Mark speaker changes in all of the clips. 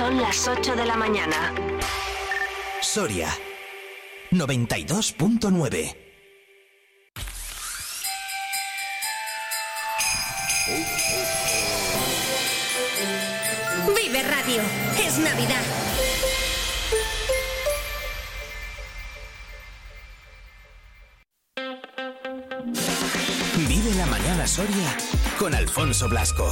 Speaker 1: Son las 8 de la mañana.
Speaker 2: Soria 92.9
Speaker 3: Vive Radio. Es Navidad.
Speaker 2: Vive la mañana Soria con Alfonso Blasco.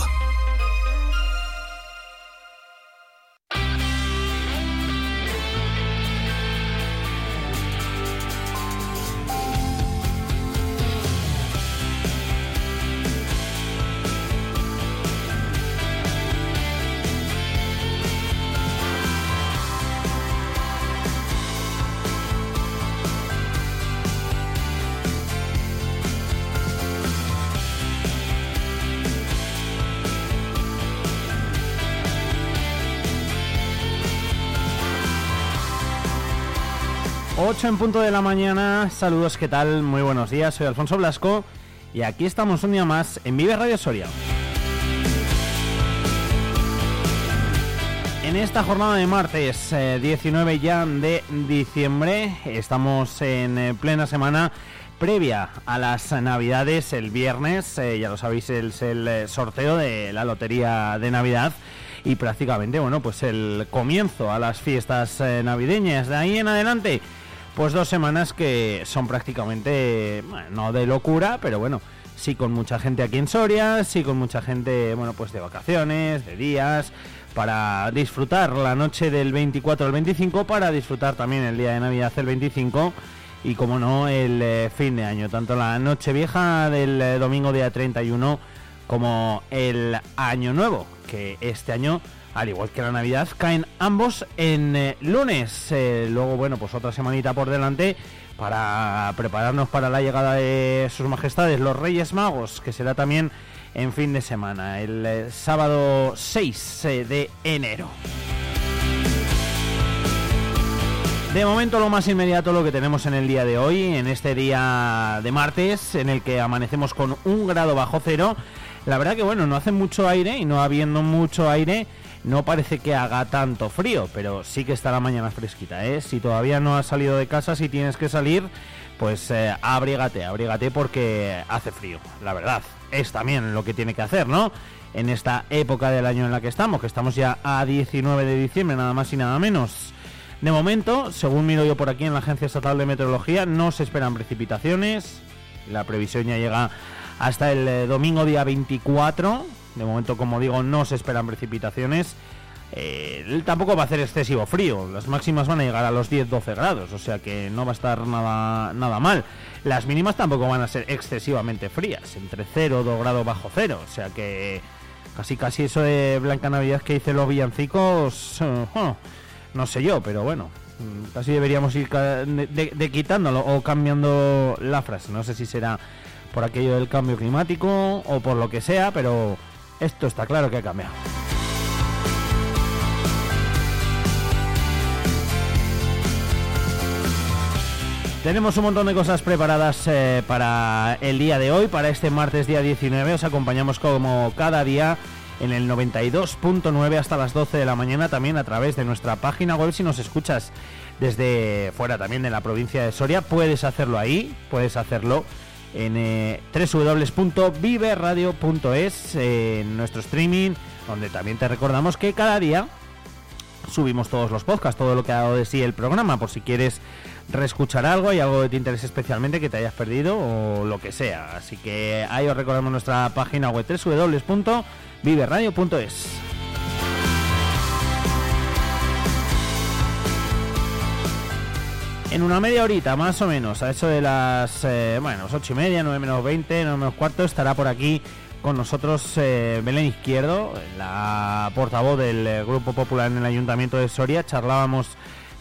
Speaker 4: 8 en punto de la mañana, saludos, ¿qué tal? Muy buenos días, soy Alfonso Blasco y aquí estamos un día más en Vive Radio Soria. En esta jornada de martes 19 eh, ya de diciembre estamos en eh, plena semana previa a las navidades el viernes, eh, ya lo sabéis, es el sorteo de la lotería de Navidad y prácticamente, bueno, pues el comienzo a las fiestas navideñas. De ahí en adelante pues dos semanas que son prácticamente, no de locura, pero bueno, sí con mucha gente aquí en Soria, sí con mucha gente, bueno, pues de vacaciones, de días, para disfrutar la noche del 24 al 25, para disfrutar también el día de Navidad el 25 y como no el eh, fin de año, tanto la noche vieja del eh, domingo día 31 como el año nuevo, que este año al igual que la Navidad, caen ambos en eh, lunes. Eh, luego, bueno, pues otra semanita por delante para prepararnos para la llegada de sus majestades, los Reyes Magos, que será también en fin de semana, el eh, sábado 6 de enero. De momento lo más inmediato lo que tenemos en el día de hoy, en este día de martes, en el que amanecemos con un grado bajo cero. La verdad que bueno, no hace mucho aire y no habiendo mucho aire, no parece que haga tanto frío, pero sí que está la mañana fresquita, ¿eh? Si todavía no has salido de casa, si tienes que salir, pues eh, abrígate, abrígate porque hace frío, la verdad. Es también lo que tiene que hacer, ¿no? En esta época del año en la que estamos, que estamos ya a 19 de diciembre, nada más y nada menos. De momento, según miro yo por aquí en la Agencia Estatal de Meteorología, no se esperan precipitaciones. La previsión ya llega hasta el eh, domingo día 24 de momento, como digo, no se esperan precipitaciones. Eh, tampoco va a hacer excesivo frío. Las máximas van a llegar a los 10-12 grados, o sea que no va a estar nada, nada mal. Las mínimas tampoco van a ser excesivamente frías, entre 0 y 2 grados bajo cero. O sea que casi casi eso de Blanca Navidad que dice los villancicos, eh, no sé yo, pero bueno, mm, casi deberíamos ir de quitándolo o cambiando la frase. No sé si será por aquello del cambio climático o por lo que sea, pero esto está claro que ha cambiado. Tenemos un montón de cosas preparadas eh, para el día de hoy, para este martes día 19. Os acompañamos como cada día en el 92.9 hasta las 12 de la mañana, también a través de nuestra página web. Si nos escuchas desde fuera también de la provincia de Soria, puedes hacerlo ahí, puedes hacerlo en eh, www.viveradio.es, en nuestro streaming, donde también te recordamos que cada día subimos todos los podcasts, todo lo que ha dado de sí el programa, por si quieres reescuchar algo y algo que te interese especialmente que te hayas perdido o lo que sea. Así que ahí os recordamos nuestra página web www.viveradio.es. en una media horita más o menos, a eso de las, eh, bueno, ocho y media, nueve menos veinte, nueve menos cuarto, estará por aquí con nosotros eh, Belén Izquierdo, la portavoz del eh, Grupo Popular en el Ayuntamiento de Soria. Charlábamos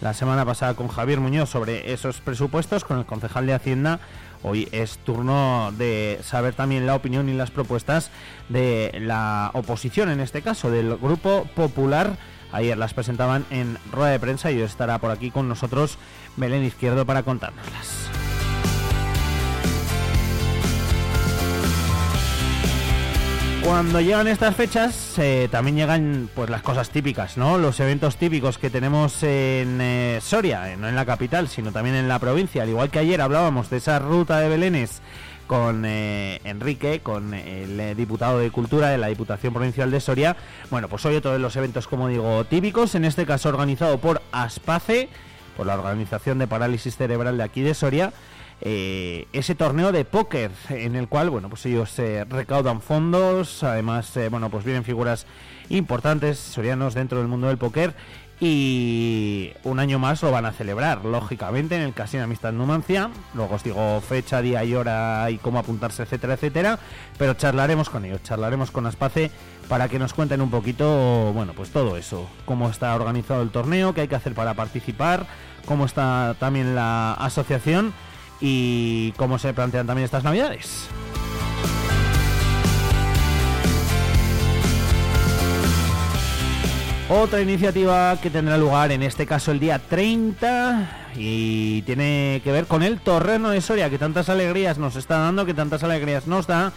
Speaker 4: la semana pasada con Javier Muñoz sobre esos presupuestos, con el concejal de Hacienda. Hoy es turno de saber también la opinión y las propuestas de la oposición, en este caso, del Grupo Popular. Ayer las presentaban en rueda de prensa y hoy estará por aquí con nosotros Belén Izquierdo para contárnoslas. Cuando llegan estas fechas, eh, también llegan pues las cosas típicas, ¿no? Los eventos típicos que tenemos en eh, Soria, eh, no en la capital, sino también en la provincia. Al igual que ayer hablábamos de esa ruta de Belénes con Enrique, con el diputado de Cultura de la Diputación Provincial de Soria. Bueno, pues hoy otro de los eventos, como digo, típicos, en este caso organizado por ASPACE, por la Organización de Parálisis Cerebral de aquí de Soria. Eh, ese torneo de póker en el cual bueno pues ellos eh, recaudan fondos además eh, bueno pues vienen figuras importantes sorianos dentro del mundo del póker y un año más lo van a celebrar lógicamente en el Casino Amistad Numancia luego os digo fecha día y hora y cómo apuntarse etcétera etcétera pero charlaremos con ellos charlaremos con Aspace para que nos cuenten un poquito bueno pues todo eso cómo está organizado el torneo qué hay que hacer para participar cómo está también la asociación y cómo se plantean también estas navidades. Otra iniciativa que tendrá lugar en este caso el día 30 y tiene que ver con el torreno de Soria que tantas alegrías nos está dando, que tantas alegrías nos da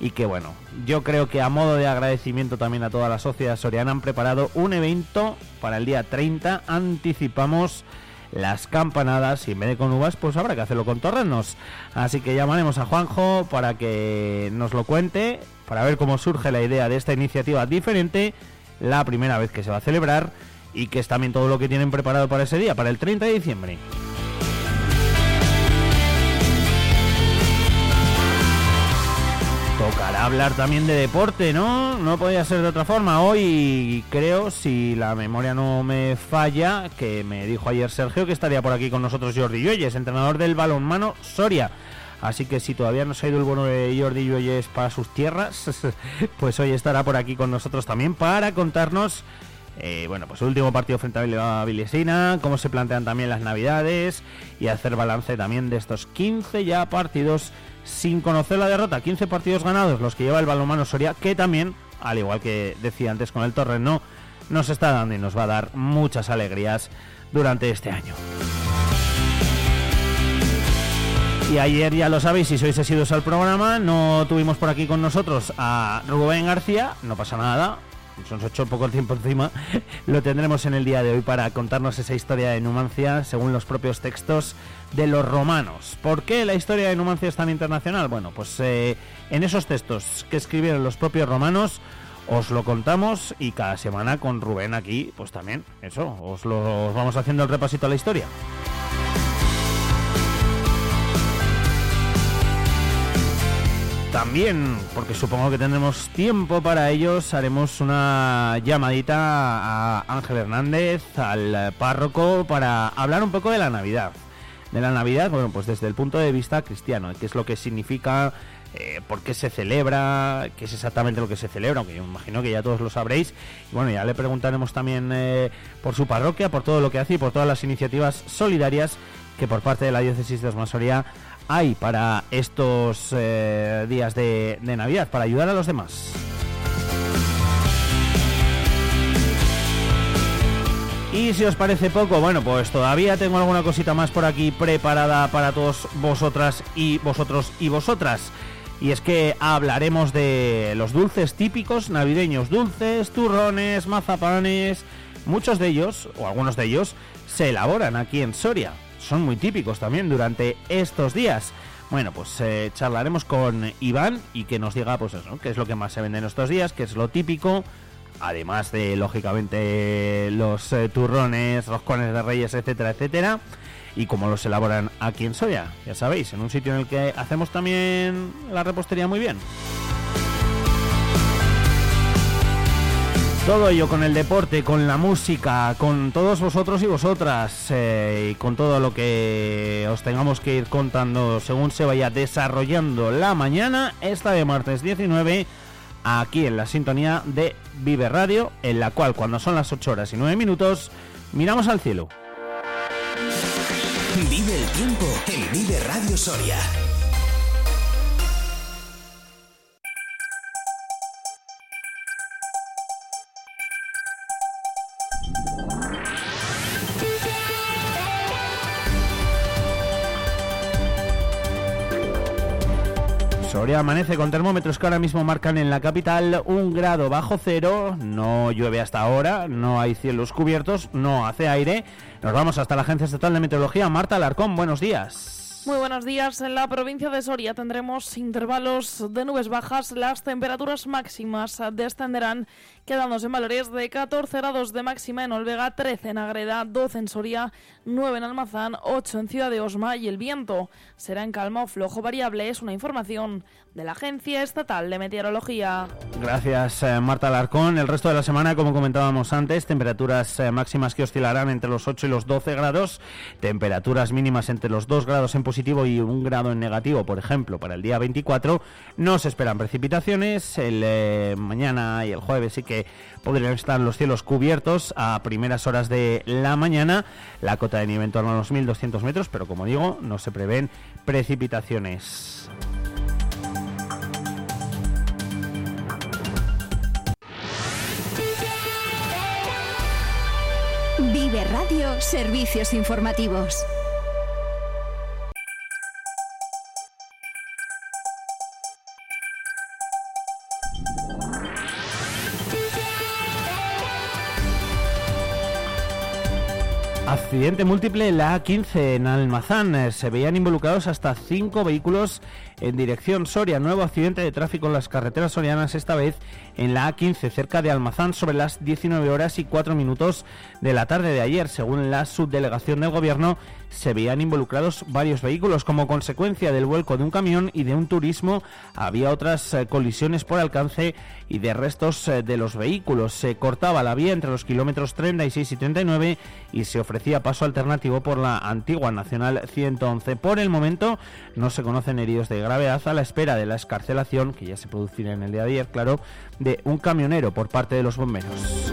Speaker 4: y que bueno, yo creo que a modo de agradecimiento también a toda la sociedad soriana han preparado un evento para el día 30, anticipamos las campanadas y en vez de con uvas pues habrá que hacerlo con torrenos. Así que llamaremos a Juanjo para que nos lo cuente, para ver cómo surge la idea de esta iniciativa diferente, la primera vez que se va a celebrar y que es también todo lo que tienen preparado para ese día, para el 30 de diciembre. Tocará hablar también de deporte, ¿no? No podía ser de otra forma. Hoy creo, si la memoria no me falla, que me dijo ayer Sergio que estaría por aquí con nosotros Jordi Lloyes, entrenador del balonmano Soria. Así que si todavía no se ha ido el bono de Jordi Lloyes para sus tierras, pues hoy estará por aquí con nosotros también para contarnos eh, bueno, pues el último partido frente a Vilesina, cómo se plantean también las navidades y hacer balance también de estos 15 ya partidos sin conocer la derrota. 15 partidos ganados los que lleva el balonmano Soria, que también, al igual que decía antes con el Torreno, nos está dando y nos va a dar muchas alegrías durante este año. Y ayer ya lo sabéis, si sois asiduos al programa, no tuvimos por aquí con nosotros a Rubén García, no pasa nada, se nos echó poco tiempo encima, lo tendremos en el día de hoy para contarnos esa historia de Numancia según los propios textos de los romanos. ¿Por qué la historia de Numancia es tan internacional? Bueno, pues eh, en esos textos que escribieron los propios romanos os lo contamos y cada semana con Rubén aquí, pues también, eso, os lo os vamos haciendo el repasito a la historia. También, porque supongo que tendremos tiempo para ellos, haremos una llamadita a Ángel Hernández, al párroco, para hablar un poco de la Navidad. De la Navidad, bueno, pues desde el punto de vista cristiano, qué es lo que significa, eh, por qué se celebra, qué es exactamente lo que se celebra, aunque yo imagino que ya todos lo sabréis. Y bueno, ya le preguntaremos también eh, por su parroquia, por todo lo que hace y por todas las iniciativas solidarias que por parte de la diócesis de Osmasoria hay para estos eh, días de, de Navidad, para ayudar a los demás. Y si os parece poco, bueno, pues todavía tengo alguna cosita más por aquí preparada para todos vosotras y vosotros y vosotras. Y es que hablaremos de los dulces típicos navideños, dulces, turrones, mazapanes. Muchos de ellos, o algunos de ellos, se elaboran aquí en Soria son muy típicos también durante estos días. Bueno, pues eh, charlaremos con Iván y que nos diga, pues eso, qué es lo que más se vende en estos días, qué es lo típico, además de, lógicamente, los eh, turrones, roscones de reyes, etcétera, etcétera, y cómo los elaboran aquí en Soya, ya sabéis, en un sitio en el que hacemos también la repostería muy bien. Todo ello con el deporte, con la música, con todos vosotros y vosotras eh, y con todo lo que os tengamos que ir contando según se vaya desarrollando la mañana, esta de martes 19, aquí en la sintonía de Vive Radio, en la cual cuando son las 8 horas y 9 minutos, miramos al cielo.
Speaker 2: Vive el tiempo en Vive Radio Soria.
Speaker 4: Amanece con termómetros que ahora mismo marcan en la capital un grado bajo cero, no llueve hasta ahora, no hay cielos cubiertos, no hace aire. Nos vamos hasta la Agencia Estatal de Meteorología. Marta Alarcón, buenos días.
Speaker 5: Muy buenos días. En la provincia de Soria tendremos intervalos de nubes bajas. Las temperaturas máximas descenderán, quedándose en valores de 14 grados de máxima en Olvega, 13 en Agreda, 12 en Soria, 9 en Almazán, 8 en Ciudad de Osma y el viento será en calma o flojo variable. Es una información de la Agencia Estatal de Meteorología.
Speaker 4: Gracias, eh, Marta Alarcón. El resto de la semana, como comentábamos antes, temperaturas eh, máximas que oscilarán entre los 8 y los 12 grados, temperaturas mínimas entre los 2 grados en positivo y un grado en negativo, por ejemplo, para el día 24. No se esperan precipitaciones. El eh, mañana y el jueves sí que podrían estar los cielos cubiertos a primeras horas de la mañana. La cota de nieve en torno a los 1.200 metros, pero como digo, no se prevén precipitaciones.
Speaker 3: Radio Servicios Informativos.
Speaker 4: Accidente múltiple en la A15 en Almazán. Eh, Se veían involucrados hasta cinco vehículos en dirección Soria. Nuevo accidente de tráfico en las carreteras sorianas, esta vez en la A15, cerca de Almazán, sobre las 19 horas y 4 minutos de la tarde de ayer. Según la subdelegación del gobierno, se veían involucrados varios vehículos. Como consecuencia del vuelco de un camión y de un turismo, había otras eh, colisiones por alcance y de restos eh, de los vehículos. Se cortaba la vía entre los kilómetros 36 y 39 y se ofrecía paso alternativo por la antigua Nacional 111. Por el momento no se conocen heridos de gravedad a la espera de la escarcelación, que ya se producirá en el día de ayer, claro, de un camionero por parte de los bomberos.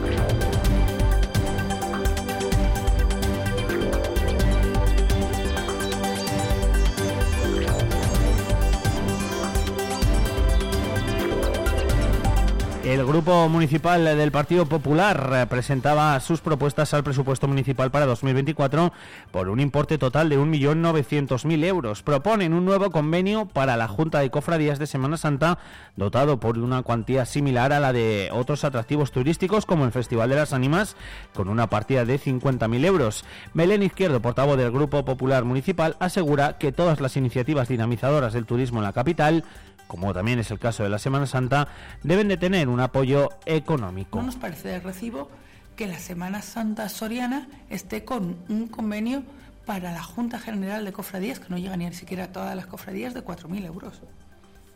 Speaker 4: El Grupo Municipal del Partido Popular presentaba sus propuestas al presupuesto municipal para 2024 por un importe total de 1.900.000 euros. Proponen un nuevo convenio para la Junta de Cofradías de Semana Santa, dotado por una cuantía similar a la de otros atractivos turísticos como el Festival de las Ánimas, con una partida de 50.000 euros. Belén Izquierdo, portavoz del Grupo Popular Municipal, asegura que todas las iniciativas dinamizadoras del turismo en la capital como también es el caso de la Semana Santa, deben de tener un apoyo económico.
Speaker 6: No nos parece de recibo que la Semana Santa Soriana esté con un convenio para la Junta General de Cofradías, que no llega ni siquiera a todas las cofradías, de 4.000 euros.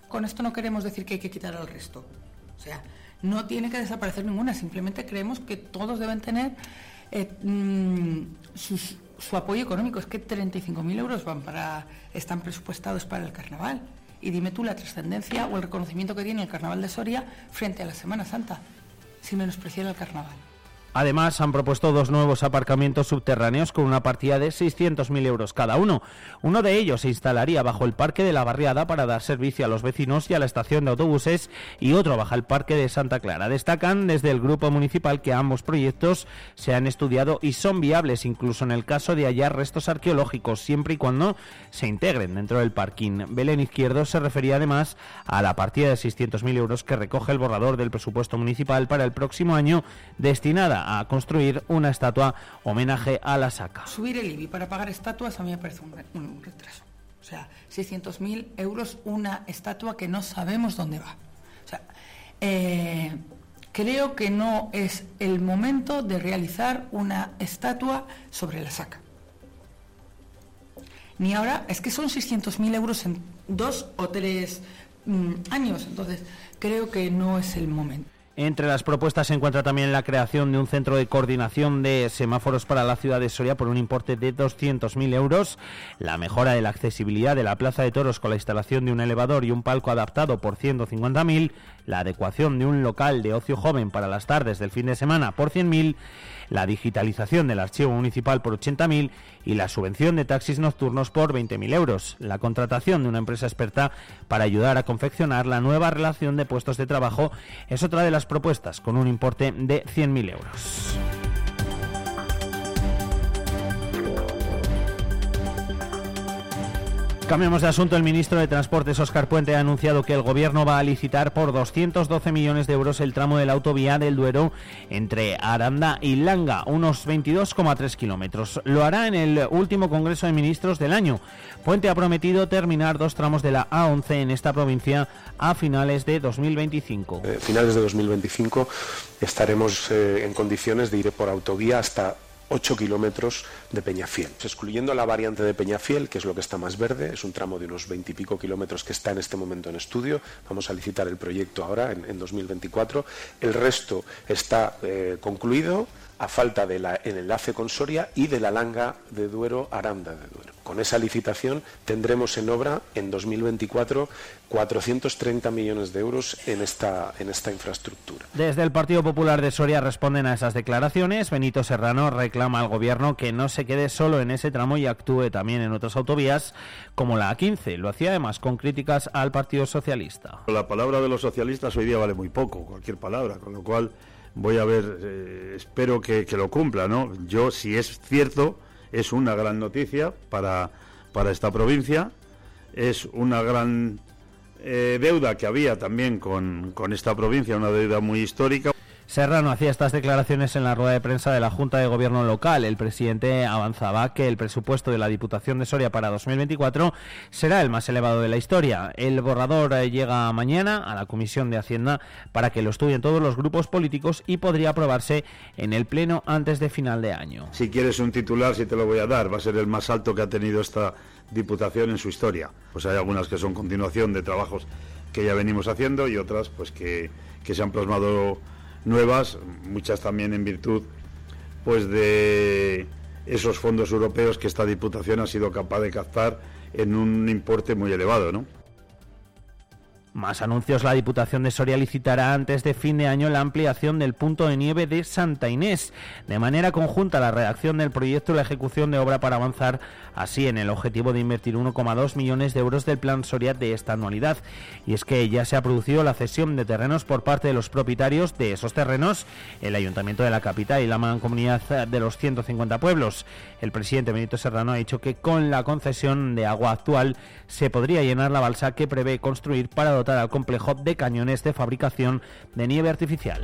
Speaker 6: Con esto no queremos decir que hay que quitar al resto. O sea, no tiene que desaparecer ninguna, simplemente creemos que todos deben tener eh, mm, sus- su apoyo económico. Es que 35.000 euros van para, están presupuestados para el carnaval. Y dime tú la trascendencia o el reconocimiento que tiene el carnaval de Soria frente a la Semana Santa, sin menospreciar el carnaval.
Speaker 4: Además, han propuesto dos nuevos aparcamientos subterráneos con una partida de 600.000 euros cada uno. Uno de ellos se instalaría bajo el Parque de la Barriada para dar servicio a los vecinos y a la estación de autobuses y otro bajo el Parque de Santa Clara. Destacan desde el Grupo Municipal que ambos proyectos se han estudiado y son viables incluso en el caso de hallar restos arqueológicos, siempre y cuando se integren dentro del parking. Belén Izquierdo se refería además a la partida de 600.000 euros que recoge el borrador del presupuesto municipal para el próximo año destinada a construir una estatua homenaje a la saca.
Speaker 6: Subir el IBI para pagar estatuas a mí me parece un, un retraso. O sea, 600.000 euros una estatua que no sabemos dónde va. O sea, eh, creo que no es el momento de realizar una estatua sobre la saca. Ni ahora, es que son 600.000 euros en dos o tres mm, años. Entonces, creo que no es el momento.
Speaker 4: Entre las propuestas se encuentra también la creación de un centro de coordinación de semáforos para la ciudad de Soria por un importe de 200.000 euros, la mejora de la accesibilidad de la Plaza de Toros con la instalación de un elevador y un palco adaptado por 150.000, la adecuación de un local de ocio joven para las tardes del fin de semana por 100.000, la digitalización del archivo municipal por 80.000 y la subvención de taxis nocturnos por 20.000 euros, la contratación de una empresa experta para ayudar a confeccionar la nueva relación de puestos de trabajo es otra de las propuestas con un importe de 100.000 euros. Cambiamos de asunto. El ministro de Transportes, Oscar Puente, ha anunciado que el gobierno va a licitar por 212 millones de euros el tramo de la autovía del Duero entre Aranda y Langa, unos 22,3 kilómetros. Lo hará en el último Congreso de Ministros del año. Puente ha prometido terminar dos tramos de la A11 en esta provincia a finales de 2025.
Speaker 7: Eh, finales de 2025 estaremos eh, en condiciones de ir por autovía hasta 8 kilómetros de Peñafiel. Excluyendo la variante de Peñafiel, que es lo que está más verde, es un tramo de unos 20 y pico kilómetros que está en este momento en estudio. Vamos a licitar el proyecto ahora, en, 2024. El resto está eh, concluido a falta del enlace con Soria y de la Langa de Duero, Aranda de Duero. Con esa licitación tendremos en obra en 2024 430 millones de euros en esta, en esta infraestructura.
Speaker 4: Desde el Partido Popular de Soria responden a esas declaraciones. Benito Serrano reclama al Gobierno que no se quede solo en ese tramo y actúe también en otras autovías como la A15. Lo hacía además con críticas al Partido Socialista.
Speaker 8: La palabra de los socialistas hoy día vale muy poco, cualquier palabra, con lo cual voy a ver, eh, espero que, lo cumpla, ¿no? Yo, si es cierto, es una gran noticia para, para esta provincia, es una gran eh, deuda que había también con, con esta provincia, una deuda muy histórica.
Speaker 4: Serrano hacía estas declaraciones en la rueda de prensa de la Junta de Gobierno local. El presidente avanzaba que el presupuesto de la Diputación de Soria para 2024 será el más elevado de la historia. El borrador eh, llega mañana a la Comisión de Hacienda para que lo estudien todos los grupos políticos y podría aprobarse en el Pleno antes de final de año.
Speaker 8: Si quieres un titular, si te lo voy a dar, va a ser el más alto que ha tenido esta Diputación en su historia. Pues hay algunas que son continuación de trabajos que ya venimos haciendo y otras pues que, que se han plasmado nuevas, muchas también en virtud pues de esos fondos europeos que esta Diputación ha sido capaz de captar en un importe muy elevado, ¿no?
Speaker 4: Más anuncios, la Diputación de Soria licitará antes de fin de año la ampliación del punto de nieve de Santa Inés. De manera conjunta, la redacción del proyecto y la ejecución de obra para avanzar así en el objetivo de invertir 1,2 millones de euros del plan Soria de esta anualidad. Y es que ya se ha producido la cesión de terrenos por parte de los propietarios de esos terrenos, el Ayuntamiento de la capital y la mancomunidad de los 150 pueblos. El presidente Benito Serrano ha dicho que con la concesión de agua actual se podría llenar la balsa que prevé construir para dotar al complejo de cañones de fabricación de nieve artificial.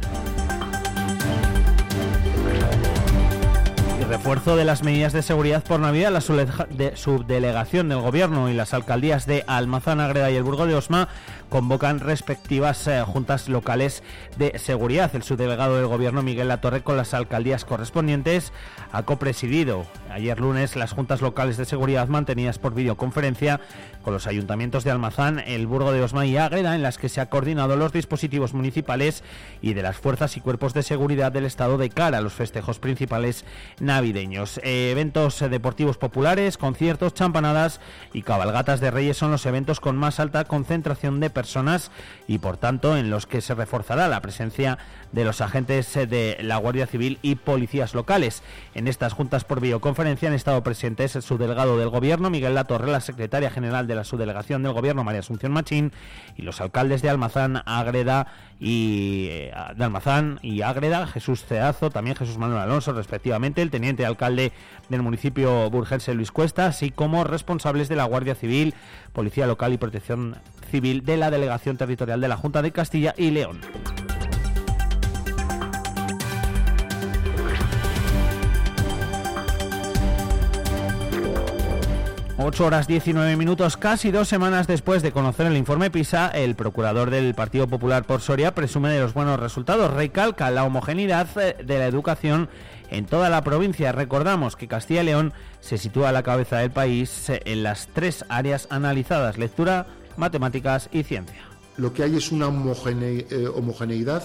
Speaker 4: refuerzo de las medidas de seguridad por Navidad, la subdelegación del Gobierno y las alcaldías de Almazán, Agreda y el Burgo de Osma convocan respectivas eh, juntas locales de seguridad. El subdelegado del Gobierno, Miguel Latorre, con las alcaldías correspondientes, ha copresidido ayer lunes las juntas locales de seguridad mantenidas por videoconferencia con los ayuntamientos de Almazán, el Burgo de Osma y Ágreda, en las que se ha coordinado los dispositivos municipales y de las fuerzas y cuerpos de seguridad del Estado de cara a los festejos principales navideños. Eh, eventos deportivos populares, conciertos, champanadas y cabalgatas de reyes son los eventos con más alta concentración de personas y por tanto en los que se reforzará la presencia de los agentes de la Guardia Civil y policías locales. En estas juntas por videoconferencia han estado presentes el subdelegado del Gobierno, Miguel Latorre, la secretaria general de la subdelegación del Gobierno, María Asunción Machín, y los alcaldes de Almazán, Ágreda y eh, de Almazán y Ágreda, Jesús Ceazo, también Jesús Manuel Alonso, respectivamente, el teniente alcalde del municipio burgense Luis Cuesta, así como responsables de la Guardia Civil, Policía Local y Protección Civil de la Delegación Territorial de la Junta de Castilla y León. 8 horas 19 minutos, casi dos semanas después de conocer el informe PISA, el procurador del Partido Popular por Soria presume de los buenos resultados. Recalca la homogeneidad eh, de la educación en toda la provincia. Recordamos que Castilla y León se sitúa a la cabeza del país eh, en las tres áreas analizadas, lectura, matemáticas y ciencia.
Speaker 9: Lo que hay es una eh, homogeneidad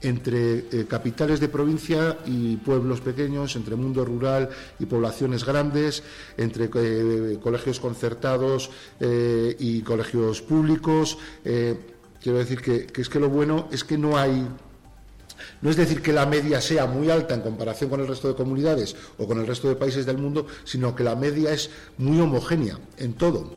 Speaker 9: entre eh, capitales de provincia y pueblos pequeños, entre mundo rural y poblaciones grandes, entre eh, colegios concertados y colegios públicos. quiero decir que, es que lo bueno es que no hay. No es decir que la media sea muy alta en comparación con el resto de comunidades o con el resto de países del mundo, sino que la media es muy homogénea en todo.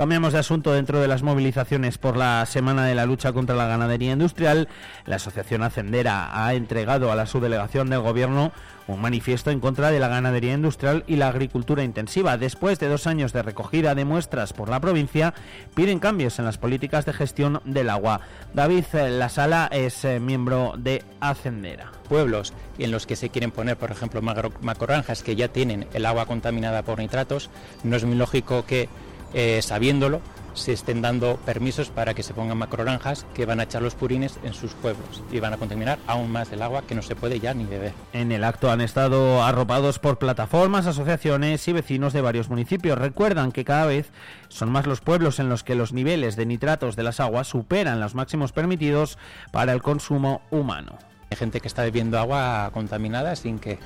Speaker 4: Cambiamos de asunto dentro de las movilizaciones por la Semana de la Lucha contra la Ganadería Industrial. La Asociación Hacendera ha entregado a la subdelegación del Gobierno un manifiesto en contra de la ganadería industrial y la agricultura intensiva. Después de dos años de recogida de muestras por la provincia, piden cambios en las políticas de gestión del agua. David eh, La Sala es eh, miembro de Hacendera.
Speaker 10: Pueblos en los que se quieren poner, por ejemplo, macoranjas que ya tienen el agua contaminada por nitratos, no es muy lógico que eh, sabiéndolo, se estén dando permisos para que se pongan macroranjas que van a echar los purines en sus pueblos y van a contaminar aún más el agua que no se puede ya ni beber.
Speaker 4: En el acto han estado arropados por plataformas, asociaciones y vecinos de varios municipios. Recuerdan que cada vez son más los pueblos en los que los niveles de nitratos de las aguas superan los máximos permitidos para el consumo humano.
Speaker 10: Hay gente que está bebiendo agua contaminada sin que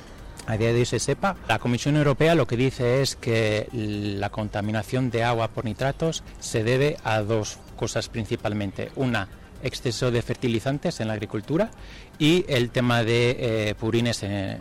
Speaker 10: a día de hoy se sepa. La Comisión Europea lo que dice es que la contaminación de agua por nitratos se debe a dos cosas principalmente. Una, exceso de fertilizantes en la agricultura y el tema de eh, purines eh,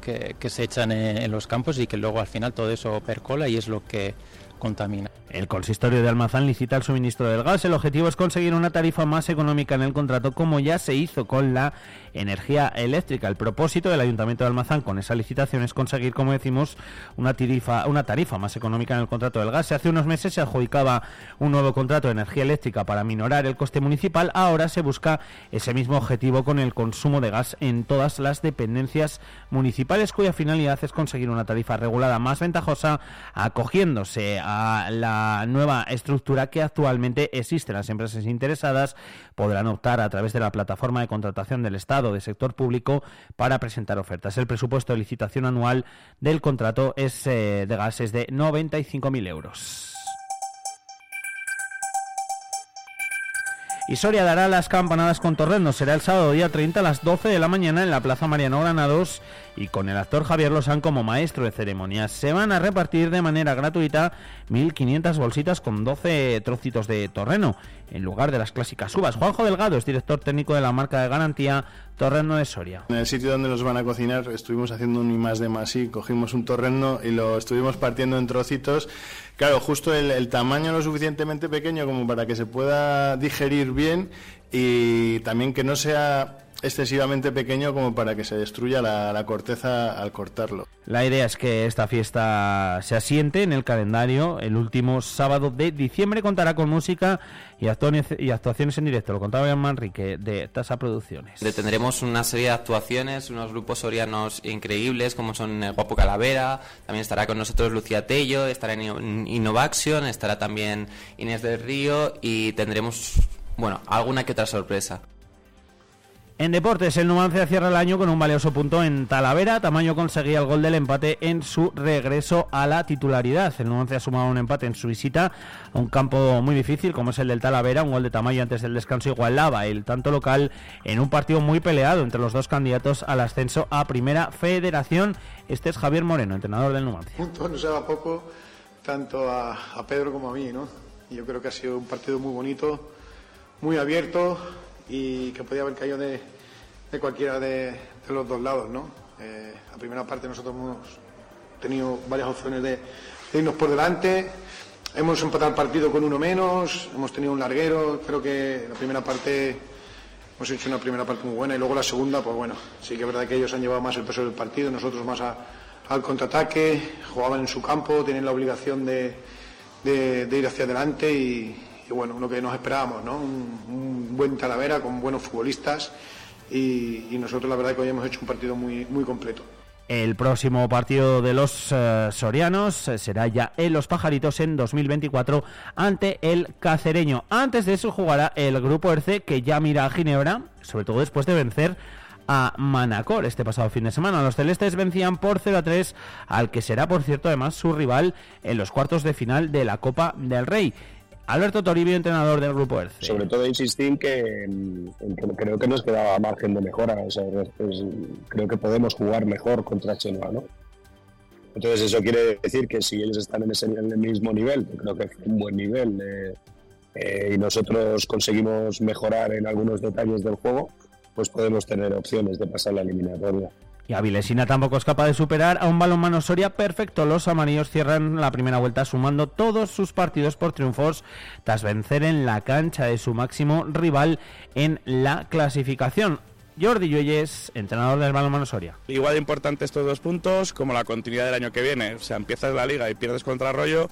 Speaker 10: que, se echan en, los campos y que luego al final todo eso percola y es lo que contamina.
Speaker 4: El consistorio de Almazán licita el suministro del gas. El objetivo es conseguir una tarifa más económica en el contrato, como ya se hizo con la energía eléctrica. El propósito del Ayuntamiento de Almazán con esa licitación es conseguir, como decimos, una tarifa, una tarifa más económica en el contrato del gas. Hace unos meses se adjudicaba un nuevo contrato de energía eléctrica para minorar el coste municipal. Ahora se busca ese mismo objetivo con el consumo de gas en todas las dependencias municipales, cuya finalidad es conseguir una tarifa regulada más ventajosa, acogiéndose a la nueva estructura que actualmente existe. Las empresas interesadas podrán optar a través de la plataforma de contratación del Estado de sector público para presentar ofertas. El presupuesto de licitación anual del contrato es eh, de gases de 95.000 euros. Y Soria dará las campanadas con Torreno. Será el sábado día 30 a las 12 de la mañana en la Plaza Mariano Granados y con el actor Javier Lozán como maestro de ceremonias. Se van a repartir de manera gratuita 1.500 bolsitas con 12 trocitos de torreno en lugar de las clásicas uvas. Juanjo Delgado es director técnico de la marca de garantía Torreno de Soria.
Speaker 11: En el sitio donde los van a cocinar estuvimos haciendo un y más de más y cogimos un torreno y lo estuvimos partiendo en trocitos. Claro, justo el, el tamaño lo suficientemente pequeño como para que se pueda digerir bien y también que no sea excesivamente pequeño como para que se destruya la, corteza al cortarlo.
Speaker 4: La idea es que esta fiesta se asiente en el calendario. El último sábado de diciembre contará con música y, actuaciones en directo. Lo contaba Jan Manrique de Tasa Producciones.
Speaker 12: Tendremos una serie de actuaciones, unos grupos sorianos increíbles como son el Guapo Calavera, también estará con nosotros Lucía Tello, estará en Innovaction, estará también Inés del Río y tendremos, bueno, alguna que otra sorpresa.
Speaker 4: En deportes, el Numancia cierra el año con un valioso punto en Talavera. Tamaño conseguía el gol del empate en su regreso a la titularidad. El Numancia ha sumado un empate en su visita a un campo muy difícil como es el del Talavera. Un gol de Tamaño antes del descanso igualaba el tanto local en un partido muy peleado entre los dos candidatos al ascenso a Primera Federación. Este es Javier Moreno, entrenador del Numancia.
Speaker 13: Punto no se va poco tanto a, a Pedro como a mí, ¿no? Yo creo que ha sido un partido muy bonito, muy abierto y que podía haber caído de, cualquiera de, los dos lados. ¿no? Eh, la primera parte nosotros hemos tenido varias opciones de, irnos por delante, hemos empatado el partido con uno menos, hemos tenido un larguero, creo que la primera parte hemos hecho una primera parte muy buena y luego la segunda, pues bueno, sí que es verdad que ellos han llevado más el peso del partido, nosotros más al contraataque, jugaban en su campo, tienen la obligación de, de ir hacia adelante y bueno, lo que nos esperábamos, ¿no? Un, buen Talavera con buenos futbolistas y, nosotros la verdad que hoy hemos hecho un partido muy, muy completo.
Speaker 4: El próximo partido de los eh, sorianos eh, será ya en Los Pajaritos en 2024 ante el Cacereño. Antes de eso jugará el Grupo ERCE que ya mira a Ginebra, sobre todo después de vencer a Manacor este pasado fin de semana. Los celestes vencían por 0 a 3 al que será, por cierto, además su rival en los cuartos de final de la Copa del Rey. Alberto Toribio, entrenador del Grupo ERCE.
Speaker 14: Sobre todo insistir que, creo que nos quedaba margen de mejora. creo que podemos jugar mejor contra Chenoa, ¿no? Entonces eso quiere decir que si ellos están en, ese, el mismo nivel, creo que es un buen nivel, eh, eh, y nosotros conseguimos mejorar en algunos detalles del juego, pues podemos tener opciones de pasar la eliminatoria.
Speaker 4: Y Avilesina tampoco es capaz de superar a un balonmano Soria perfecto. Los amarillos cierran la primera vuelta sumando todos sus partidos por triunfos tras vencer en la cancha de su máximo rival en la clasificación. Jordi Lluelles, entrenador del balonmano Soria.
Speaker 15: Igual de importante estos dos puntos como la continuidad del año que viene. O sea, empiezas la liga y pierdes contra Arroyo,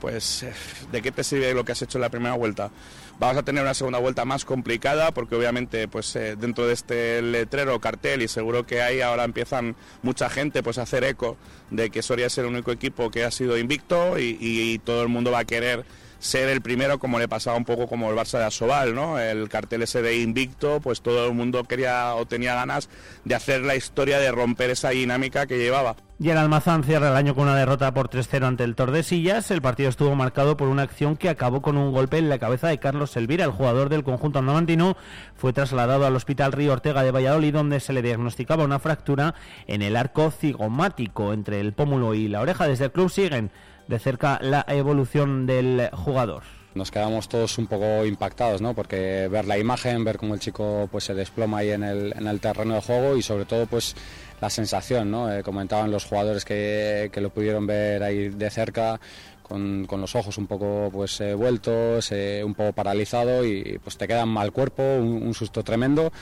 Speaker 15: pues eh, ¿de qué te sirve lo que has hecho en la primera vuelta? Vamos a tener una segunda vuelta más complicada porque obviamente pues eh, dentro de este letrero, cartel y seguro que ahí ahora empiezan mucha gente pues a hacer eco de que Soria es el único equipo que ha sido invicto y, y todo el mundo va a querer ser el primero como le pasaba un poco como el Barça de Asobal, ¿no? El cartel ese de invicto, pues todo el mundo quería o tenía ganas de hacer la historia de romper esa dinámica que llevaba.
Speaker 4: Y el Almazán cierra el año con una derrota por 3-0 ante el Tordesillas. El partido estuvo marcado por una acción que acabó con un golpe en la cabeza de Carlos Elvira. El jugador del conjunto andamantino fue trasladado al Hospital Río Ortega de Valladolid, donde se le diagnosticaba una fractura en el arco cigomático entre el pómulo y la oreja. Desde el club siguen de cerca la evolución del jugador.
Speaker 16: Nos quedamos todos un poco impactados, ¿no? Porque ver la imagen, ver cómo el chico pues se desploma ahí en el, en el terreno de juego y sobre todo pues la sensación, ¿no? Eh, comentaban los jugadores que, que, lo pudieron ver ahí de cerca con, con los ojos un poco pues eh, vueltos, eh, un poco paralizado y pues te queda mal cuerpo, un, un susto tremendo.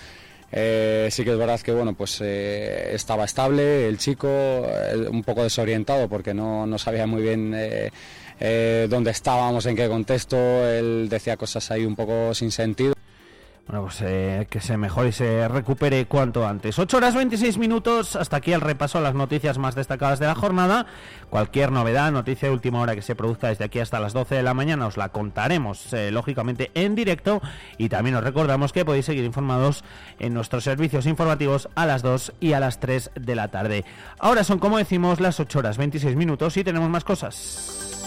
Speaker 16: Eh, sí que es verdad que bueno, pues eh, estaba estable el chico, eh, un poco desorientado porque no, no sabía muy bien dónde estábamos, en qué contexto, él decía cosas ahí un poco sin sentido.
Speaker 4: Bueno, pues eh, que se mejore y se recupere cuanto antes. 8 horas 26 minutos, hasta aquí el repaso a las noticias más destacadas de la jornada. Cualquier novedad, noticia de última hora que se produzca desde aquí hasta las 12 de la mañana, os la contaremos eh, lógicamente en directo. Y también os recordamos que podéis seguir informados en nuestros servicios informativos a las 2 y a las 3 de la tarde. Ahora son, como decimos, las 8 horas 26 minutos y tenemos más cosas.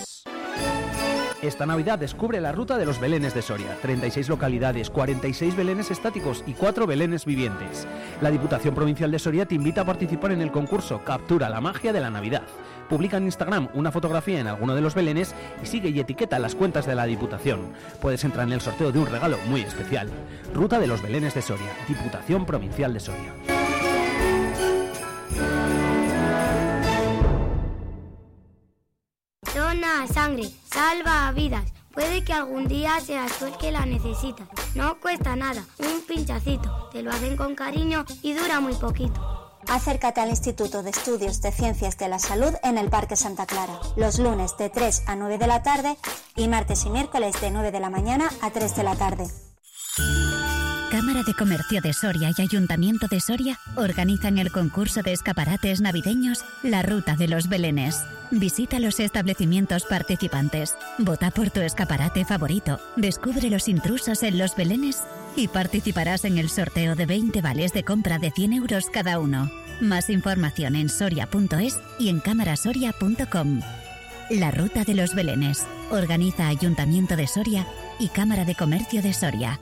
Speaker 4: Esta Navidad descubre la ruta de los belenes de Soria. 36 localidades, 46 belenes estáticos y 4 belenes vivientes. La Diputación Provincial de Soria te invita a participar en el concurso Captura la magia de la Navidad. Publica en Instagram una fotografía en alguno de los belenes y sigue y etiqueta las cuentas de la Diputación. Puedes entrar en el sorteo de un regalo muy especial. Ruta de los belenes de Soria. Diputación Provincial de Soria.
Speaker 17: Dona sangre, salva vidas. Puede que algún día seas tú el que la necesitas. No cuesta nada, un pinchacito. Te lo hacen con cariño y dura muy poquito.
Speaker 18: Acércate al Instituto de Estudios de Ciencias de la Salud en el Parque Santa Clara, los lunes de 3 a 9 de la tarde y martes y miércoles de 9 de la mañana a 3 de la tarde.
Speaker 19: Cámara de Comercio de Soria y Ayuntamiento de Soria organizan el concurso de escaparates navideños La Ruta de los Belenes. Visita los establecimientos participantes, vota por tu escaparate favorito, descubre los intrusos en los belenes y participarás en el sorteo de 20 vales de compra de 100 euros cada uno. Más información en soria.es y en camarasoria.com. La Ruta de los Belenes. Organiza Ayuntamiento de Soria y Cámara de Comercio de Soria.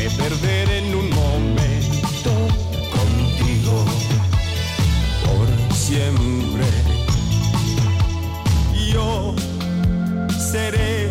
Speaker 20: Me perderé en un momento contigo por siempre. Yo seré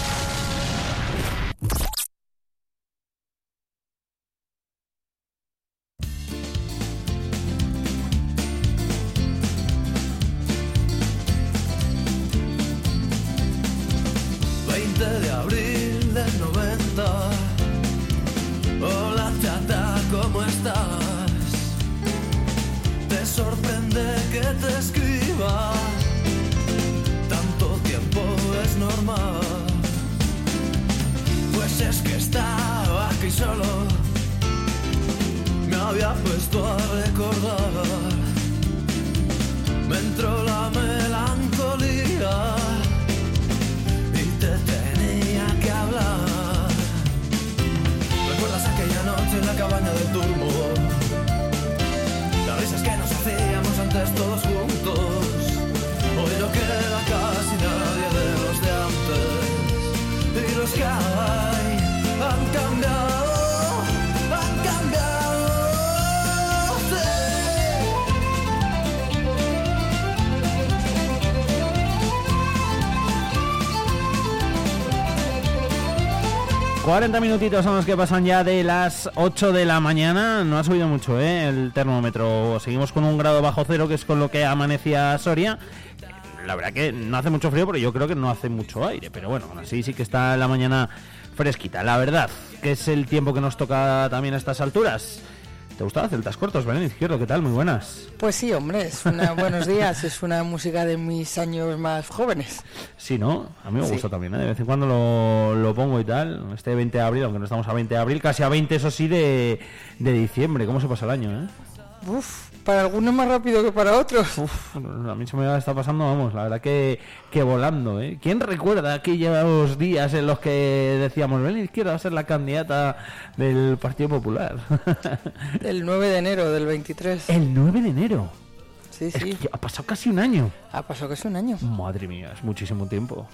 Speaker 4: 40 minutitos son los que pasan ya de las 8 de la mañana. No ha subido mucho ¿eh? el termómetro. Seguimos con un grado bajo cero, que es con lo que amanecía Soria. La verdad que no hace mucho frío, pero yo creo que no hace mucho aire. Pero bueno, aún así sí que está la mañana fresquita. La verdad, que es el tiempo que nos toca también a estas alturas. ¿Te gustaba Celtas Cortos, Belén Izquierdo? ¿Qué tal? Muy buenas.
Speaker 6: Pues sí, hombre, es una, buenos días, es una música de mis años más jóvenes.
Speaker 4: Sí, ¿no? A mí me
Speaker 6: Sí.
Speaker 4: gusta también, ¿eh? De vez en cuando lo, lo pongo y tal. Este 20 de abril, aunque no estamos a 20 de abril, casi a 20, eso sí, de, de diciembre. ¿Cómo se pasa el año, eh?
Speaker 6: Uf, para algunos más rápido que para otros.
Speaker 4: Uf, a mí se me está pasando, vamos, la verdad que, que volando, ¿eh? ¿Quién recuerda aquellos días en los que decíamos, Belén Izquierda va a ser la candidata del Partido Popular?
Speaker 6: El 9 de enero del 23.
Speaker 4: el 9 de enero.
Speaker 6: Sí,
Speaker 4: Es
Speaker 6: sí.
Speaker 4: que ha pasado casi un año.
Speaker 6: Ha pasado casi un año.
Speaker 4: Madre mía, es muchísimo tiempo.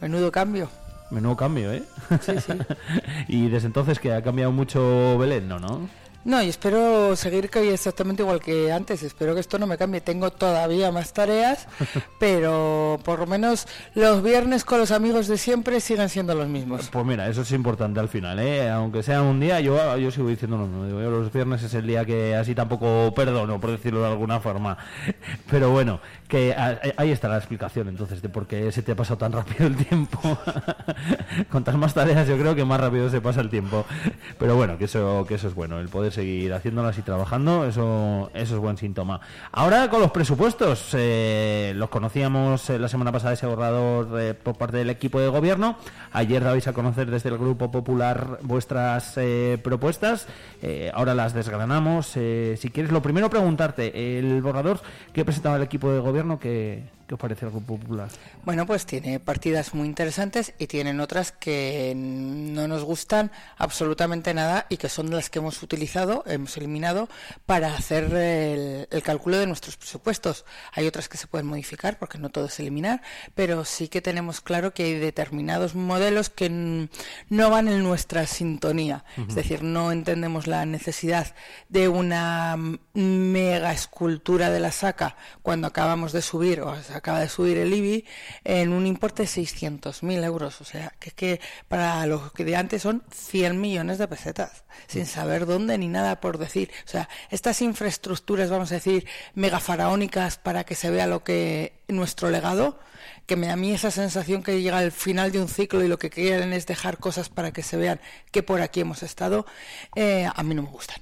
Speaker 6: Menudo cambio.
Speaker 4: Menudo cambio, ¿eh?
Speaker 6: Sí, sí.
Speaker 4: y desde entonces que ha cambiado mucho Belén, ¿no? ¿no?
Speaker 6: No, y espero seguir que exactamente igual que antes. Espero que esto no me cambie. Tengo todavía más tareas, pero por lo menos los viernes con los amigos de siempre siguen siendo los mismos.
Speaker 4: Pues mira, eso es importante al final, ¿eh? Aunque sea un día, yo, yo sigo diciendo. Digo, yo los viernes es el día que así tampoco perdono, por decirlo de alguna forma. Pero bueno, que ahí está la explicación entonces de por qué se te ha pasado tan rápido el tiempo. Cuantas más tareas yo creo que más rápido se pasa el tiempo. Pero bueno, que eso, que eso es bueno, el poder seguir haciéndolas y trabajando, eso, eso es buen síntoma. Ahora con los presupuestos, eh, los conocíamos eh, la semana pasada ese borrador eh, por parte del equipo de gobierno. Ayer dabais a conocer desde el Grupo Popular vuestras eh, propuestas. Eh, ahora las desgranamos. Si quieres, lo primero preguntarte, el borrador que presentaba el equipo de gobierno, ¿qué, qué os parece el Grupo Popular?
Speaker 6: Bueno, pues tiene partidas muy interesantes y tienen otras que no nos gustan absolutamente nada y que son las que hemos utilizado, hemos eliminado para hacer el, el cálculo de nuestros presupuestos. Hay otras que se pueden modificar porque no todo es eliminar, pero sí que tenemos claro que hay determinados modelos que no van en nuestra sintonía. Es decir, no entendemos la necesidad de una mm, mega escultura de la saca cuando acabamos de subir o se acaba de subir el IBI en un importe de 600.000 euros. O sea, que es que para los que de antes son 100 millones de pesetas, sin saber dónde ni nada por decir. O sea, estas infraestructuras, vamos a decir, megafaraónicas para que se vea lo que nuestro legado, que me da a mí esa sensación que llega al final de un ciclo y lo que quieren es dejar cosas para que se vean que por aquí hemos estado, eh, a mí no me gustan,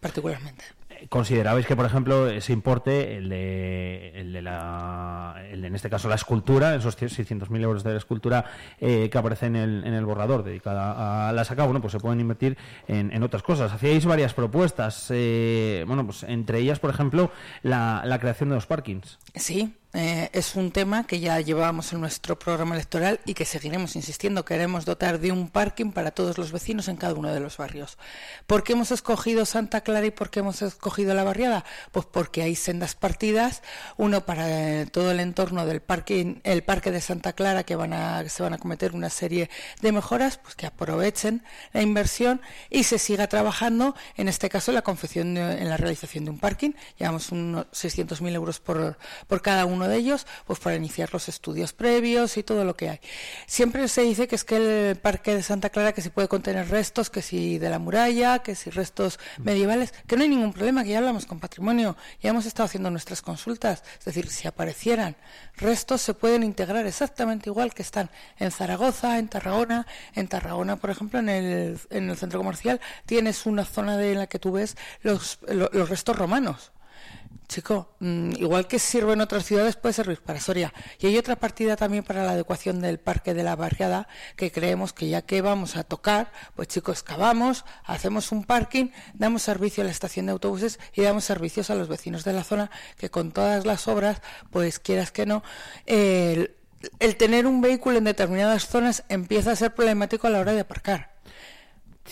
Speaker 6: particularmente.
Speaker 4: ¿Considerabais que, por ejemplo, ese importe, el de, el de la, en este caso la escultura, esos 600.000 euros de la escultura eh, que aparece en el, en el borrador dedicada a la saca, pues se pueden invertir en, en otras cosas? Hacíais varias propuestas, eh, bueno, pues entre ellas, por ejemplo, la, la creación de los parkings.
Speaker 6: Sí, eh, es un tema que ya llevábamos en nuestro programa electoral y que seguiremos insistiendo. Queremos dotar de un parking para todos los vecinos en cada uno de los barrios. ¿Por qué hemos escogido Santa Clara y por qué hemos escogido la barriada? Pues porque hay sendas partidas, uno para eh, todo el entorno del parque, el parque de Santa Clara que van a, se van a cometer una serie de mejoras, pues que aprovechen la inversión y se siga trabajando, en este caso la confección, de- en la realización de un parking. Llevamos unos 600.000 euros por, por cada uno de ellos, pues para iniciar los estudios previos y todo lo que hay. Siempre se dice que es que el parque de Santa Clara que se puede contener restos, que si de la muralla, que si restos medievales, que no hay ningún problema, que ya hablamos con patrimonio, ya hemos estado haciendo nuestras consultas. Es decir, si aparecieran restos se pueden integrar exactamente igual que están en Zaragoza, en Tarragona. En Tarragona, por ejemplo, en el, en centro comercial tienes una zona de la que tú ves los, lo- los restos romanos. Chico, mm, igual que sirve en otras ciudades, puede servir para Soria. Y hay otra partida también para la adecuación del parque de la barriada, que creemos que ya que vamos a tocar, pues chicos, excavamos, hacemos un parking, damos servicio a la estación de autobuses y damos servicios a los vecinos de la zona, que con todas las obras, pues quieras que no, el, el tener un vehículo en determinadas zonas empieza a ser problemático a la hora de aparcar.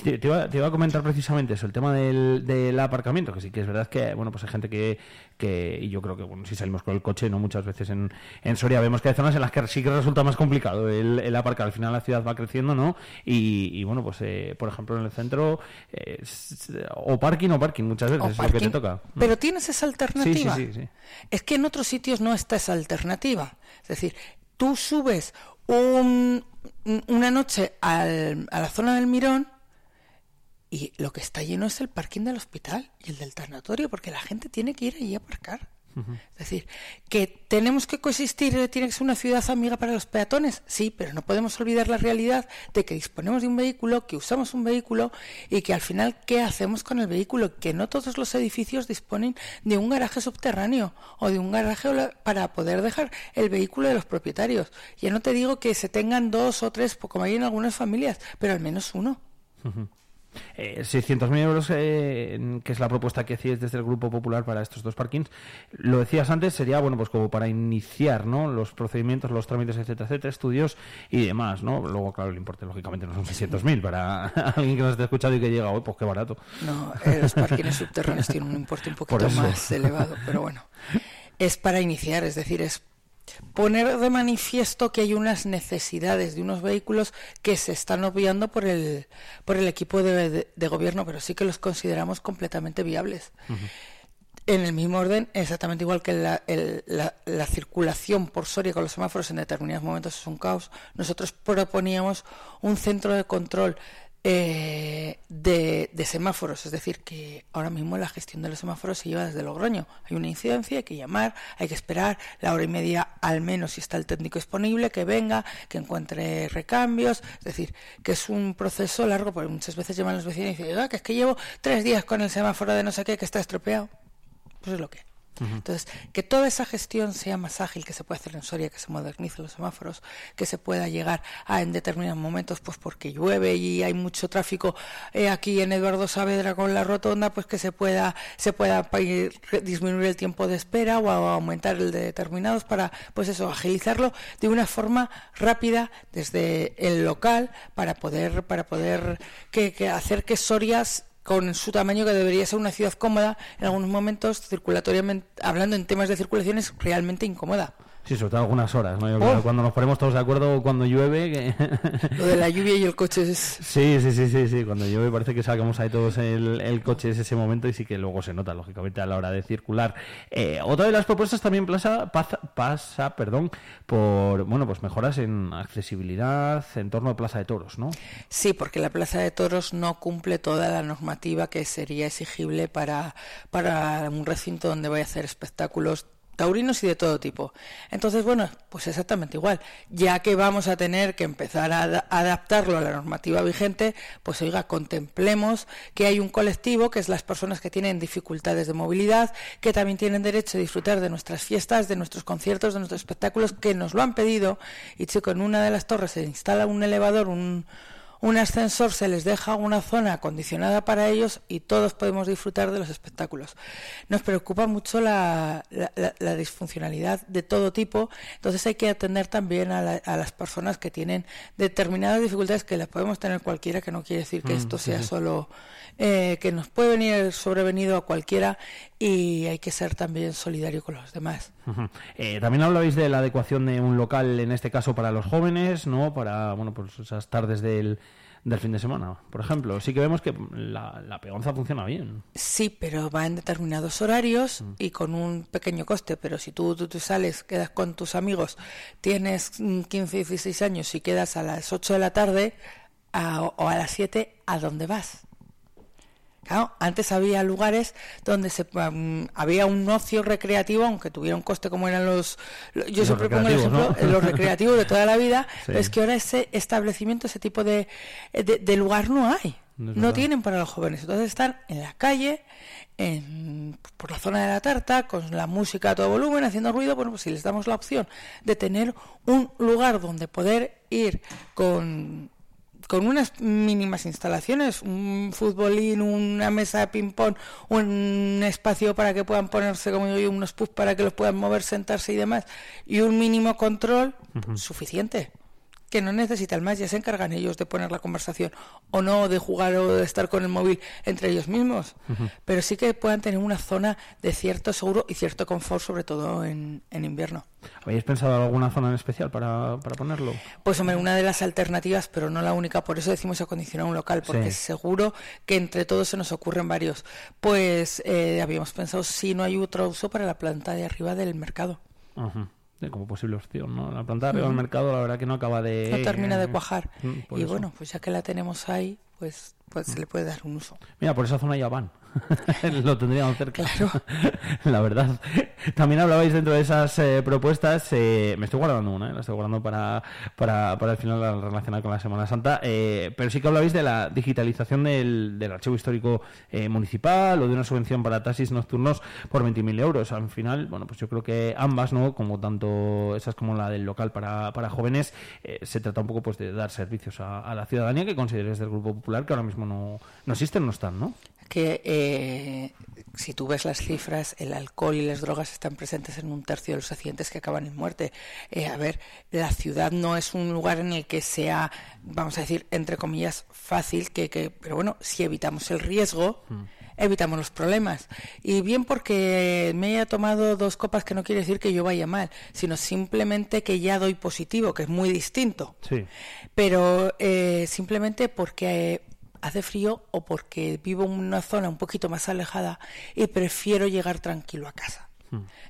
Speaker 4: Te, te iba, te iba a comentar precisamente eso, el tema del, del aparcamiento, que sí que es verdad que, bueno, pues hay gente que, que y yo creo que, bueno, si salimos con el coche, no muchas veces en, en Soria vemos que hay zonas en las que sí que resulta más complicado el, el aparcar. Al final la ciudad va creciendo, ¿no? Y, y, bueno, pues, eh, por ejemplo, en el centro, eh, o parking o parking, muchas veces
Speaker 6: O
Speaker 4: es lo que te toca.
Speaker 6: Pero tienes esa alternativa.
Speaker 4: Sí, sí, sí, sí.
Speaker 6: Es que en otros sitios no está esa alternativa. Es decir, tú subes un- una noche al- a la zona del Mirón y lo que está lleno es el parking del hospital y el del tanatorio, porque la gente tiene que ir allí a aparcar. Es decir, que tenemos que coexistir, eh, tiene que ser una ciudad amiga para los peatones, sí, pero no podemos olvidar la realidad de que disponemos de un vehículo, que usamos un vehículo y que al final, ¿qué hacemos con el vehículo? Que no todos los edificios disponen de un garaje subterráneo o de un garaje para poder dejar el vehículo de los propietarios. Ya no te digo que se tengan dos o tres, como hay en algunas familias, pero al menos uno.
Speaker 4: Eh, 600.000 euros, eh, que es la propuesta que hacéis desde el Grupo Popular para estos dos parkings. Lo decías antes, sería, bueno, pues como para iniciar, ¿no? Los procedimientos, los trámites, etcétera, etcétera, estudios y demás, ¿no? Luego, claro, el importe, lógicamente, no son 600.000 para alguien que nos esté escuchando y que llega hoy, pues qué barato.
Speaker 6: No, eh, los parkings subterráneos tienen un importe un poquito más elevado, pero bueno. Es para iniciar, es decir, es poner de manifiesto que hay unas necesidades de unos vehículos que se están obviando por el, por el equipo de, de- de gobierno, pero sí que los consideramos completamente viables. En el mismo orden, exactamente igual que la, el- la- la circulación por Soria con los semáforos en determinados momentos es un caos, nosotros proponíamos un centro de control eh, de, de semáforos, es decir, que ahora mismo la gestión de los semáforos se lleva desde Logroño. Hay una incidencia, hay que llamar, hay que esperar la hora y media al menos si está el técnico disponible, que venga, que encuentre recambios, es decir, que es un proceso largo, porque muchas veces llaman los vecinos y dicen, "Ah, que es que llevo tres días con el semáforo de no sé qué que está estropeado. Pues es lo que. Es. Entonces, que toda esa gestión sea más ágil, que se pueda hacer en Soria, que se modernicen los semáforos, que se pueda llegar a en determinados momentos, pues porque llueve y hay mucho tráfico eh, aquí en Eduardo Saavedra con la rotonda, pues que se pueda se pueda disminuir el tiempo de espera o aumentar el de determinados para, pues eso, agilizarlo de una forma rápida desde el local para poder para poder que, que hacer que Soria con su tamaño que debería ser una ciudad cómoda, en algunos momentos, circulatoriamente, hablando en temas de circulación, es realmente incómoda.
Speaker 4: Sí, sobre todo algunas horas, ¿no? Yo
Speaker 6: Oh.
Speaker 4: creo que cuando nos ponemos todos de acuerdo cuando llueve... que-
Speaker 6: Lo de la lluvia y el coche es...
Speaker 4: Sí, sí, sí, sí, sí. Cuando llueve parece que sacamos ahí todos el, el coche es ese momento y sí que luego se nota, lógicamente, a la hora de circular. Eh, otra de las propuestas también pasa, pasa, pasa, perdón, por, bueno, pues mejoras en accesibilidad en torno a Plaza de Toros, ¿no?
Speaker 6: Sí, porque la Plaza de Toros no cumple toda la normativa que sería exigible para, para un recinto donde vaya a hacer espectáculos taurinos y de todo tipo. Entonces, bueno, pues exactamente igual. Ya que vamos a tener que empezar a ada- adaptarlo a la normativa vigente, pues oiga, contemplemos que hay un colectivo, que es las personas que tienen dificultades de movilidad, que también tienen derecho a disfrutar de nuestras fiestas, de nuestros conciertos, de nuestros espectáculos, que nos lo han pedido. Y chico, en una de las torres se instala un elevador, un un ascensor se les deja una zona acondicionada para ellos y todos podemos disfrutar de los espectáculos. Nos preocupa mucho la, la- la- la disfuncionalidad de todo tipo, entonces hay que atender también a, la- a las personas que tienen determinadas dificultades que las podemos tener cualquiera, que no quiere decir que
Speaker 4: Mm,
Speaker 6: esto sea
Speaker 4: sí.
Speaker 6: solo eh, que nos puede venir sobrevenido a cualquiera y hay que ser también solidario con los demás.
Speaker 4: Eh, también hablabais de la adecuación de un local, en este caso para los jóvenes, ¿no? Para, bueno, pues esas tardes del, del fin de semana, por ejemplo. Sí que vemos que la, la peonza funciona bien.
Speaker 6: Sí, pero va en determinados horarios
Speaker 4: Mm.
Speaker 6: y con un pequeño coste. Pero si tú, tú, tú sales, quedas con tus amigos, tienes mm, 15, 16 años y quedas a las 8 de la tarde a- o a las 7, ¿a dónde vas? Claro, antes había lugares donde se mm, había un ocio recreativo, aunque tuviera un coste como eran los... lo- Yo
Speaker 4: Los
Speaker 6: siempre pongo el ejemplo,
Speaker 4: ¿no?
Speaker 6: eh, los recreativos de toda la vida,
Speaker 4: Sí.
Speaker 6: pero es que ahora ese establecimiento, ese tipo de, de, de lugar no hay.
Speaker 4: No
Speaker 6: No tienen para los jóvenes. Entonces están en la calle, en, por la zona de la tarta, con la música a todo volumen, haciendo ruido. Bueno, pues si les damos la opción de tener un lugar donde poder ir con con unas mínimas instalaciones, un futbolín, una mesa de ping-pong, un espacio para que puedan ponerse, como digo unos puffs para que los puedan mover, sentarse y demás, y un mínimo control, suficiente. Que no necesitan más, ya se encargan ellos de poner la conversación, o no de jugar o de estar con el móvil entre ellos mismos. Pero sí que puedan tener una zona de cierto seguro y cierto confort, sobre todo en, en invierno.
Speaker 4: ¿Habéis pensado alguna zona en especial para, para ponerlo?
Speaker 6: Pues hombre, una de las alternativas, pero no la única, por eso decimos acondicionar un local, porque
Speaker 4: Sí.
Speaker 6: seguro que entre todos se nos ocurren varios. Pues eh, habíamos pensado si no hay otro uso para la planta de arriba del mercado.
Speaker 4: Como posible opción, ¿no? La planta de arriba del mercado, la verdad que no acaba de...
Speaker 6: No termina de cuajar.
Speaker 4: Mm,
Speaker 6: Y
Speaker 4: eso.
Speaker 6: bueno, pues ya que la tenemos ahí, pues, pues se le puede dar un uso.
Speaker 4: Mira, por esa zona ya van. Lo tendríamos cerca. la verdad. También hablabais dentro de esas eh, propuestas. eh, me estoy guardando una, eh, la estoy guardando para, para, para el final la relacionada con la Semana Santa. eh, pero sí que hablabais de la digitalización del, del archivo histórico eh, municipal o de una subvención para taxis nocturnos por 20.000 euros. Al final, bueno, pues yo creo que ambas, ¿no? Como tanto esas como la del local para, para jóvenes, eh, se trata un poco pues de dar servicios a, a la ciudadanía que consideres del Grupo Popular que ahora mismo no, no existen, no están, ¿no?
Speaker 6: Que eh, si tú ves las cifras, el alcohol y las drogas están presentes en un tercio de los accidentes que acaban en muerte. Eh, a ver, la ciudad no es un lugar en el que sea, vamos a decir, entre comillas, fácil, que, que pero bueno, si evitamos el riesgo, evitamos los problemas. Y bien porque me haya tomado dos copas que no quiere decir que yo vaya mal, sino simplemente que ya doy positivo, que es muy distinto
Speaker 4: Sí.
Speaker 6: pero eh, simplemente porque hace frío o porque vivo en una zona un poquito más alejada y prefiero llegar tranquilo a casa.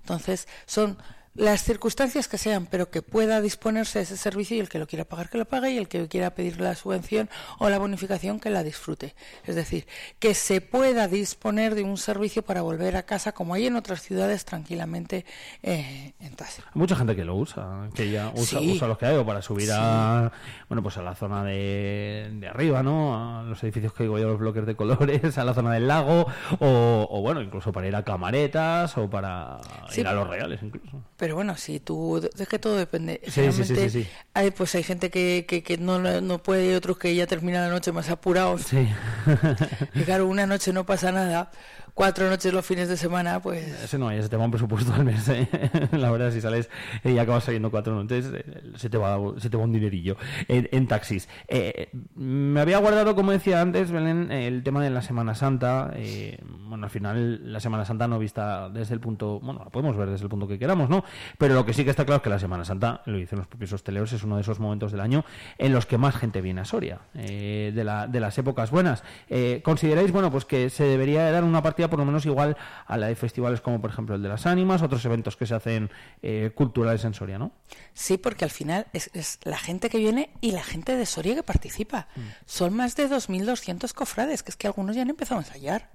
Speaker 6: Entonces, son las circunstancias que sean, pero que pueda disponerse de ese servicio y el que lo quiera pagar que lo pague y el que quiera pedir la subvención o la bonificación que la disfrute. Es decir, que se pueda disponer de un servicio para volver a casa como hay en otras ciudades tranquilamente eh, en taxi.
Speaker 4: Hay mucha gente que lo usa, que ya usa,
Speaker 6: Sí.
Speaker 4: usa los que hay o para subir a, bueno, pues a la zona de, de arriba, ¿no? A los edificios que digo yo, los bloques de colores, a la zona del lago, o, o bueno, incluso para ir a camaretas o para
Speaker 6: Sí.
Speaker 4: ir a los reales incluso.
Speaker 6: Pero bueno, si tú, es que todo depende.
Speaker 4: Sí, sí, sí, sí.
Speaker 6: Hay, pues hay gente que, que, que no, no puede y otros que ya terminan la noche más apurados.
Speaker 4: Sí.
Speaker 6: Y claro, una noche no pasa nada, cuatro noches los fines de semana, pues
Speaker 4: Ese no hay, ese te va un presupuesto al mes. ¿eh? La verdad, si sales y acabas saliendo cuatro noches, eh, se te va, se te va un dinerillo en, taxis. Eh, me había guardado, como decía antes, Belén, el tema de la Semana Santa. bueno, al final, la Semana Santa no vista desde el punto, bueno, la podemos ver desde el punto que queramos, ¿no? Pero lo que sí que está claro es que la Semana Santa, lo dicen los propios hosteleros, es uno de esos momentos del año en los que más gente viene a Soria, eh, de, la, de las épocas buenas. ¿Consideráis, bueno, pues que se debería dar una partida por lo menos igual a la de festivales como, por ejemplo, el de las ánimas, otros eventos que se hacen eh, culturales en Soria, ¿no?
Speaker 6: sí, porque al final es, es la gente que viene y la gente de Soria que participa. Son más de 2.200 cofrades, que es que algunos ya han empezado a ensayar.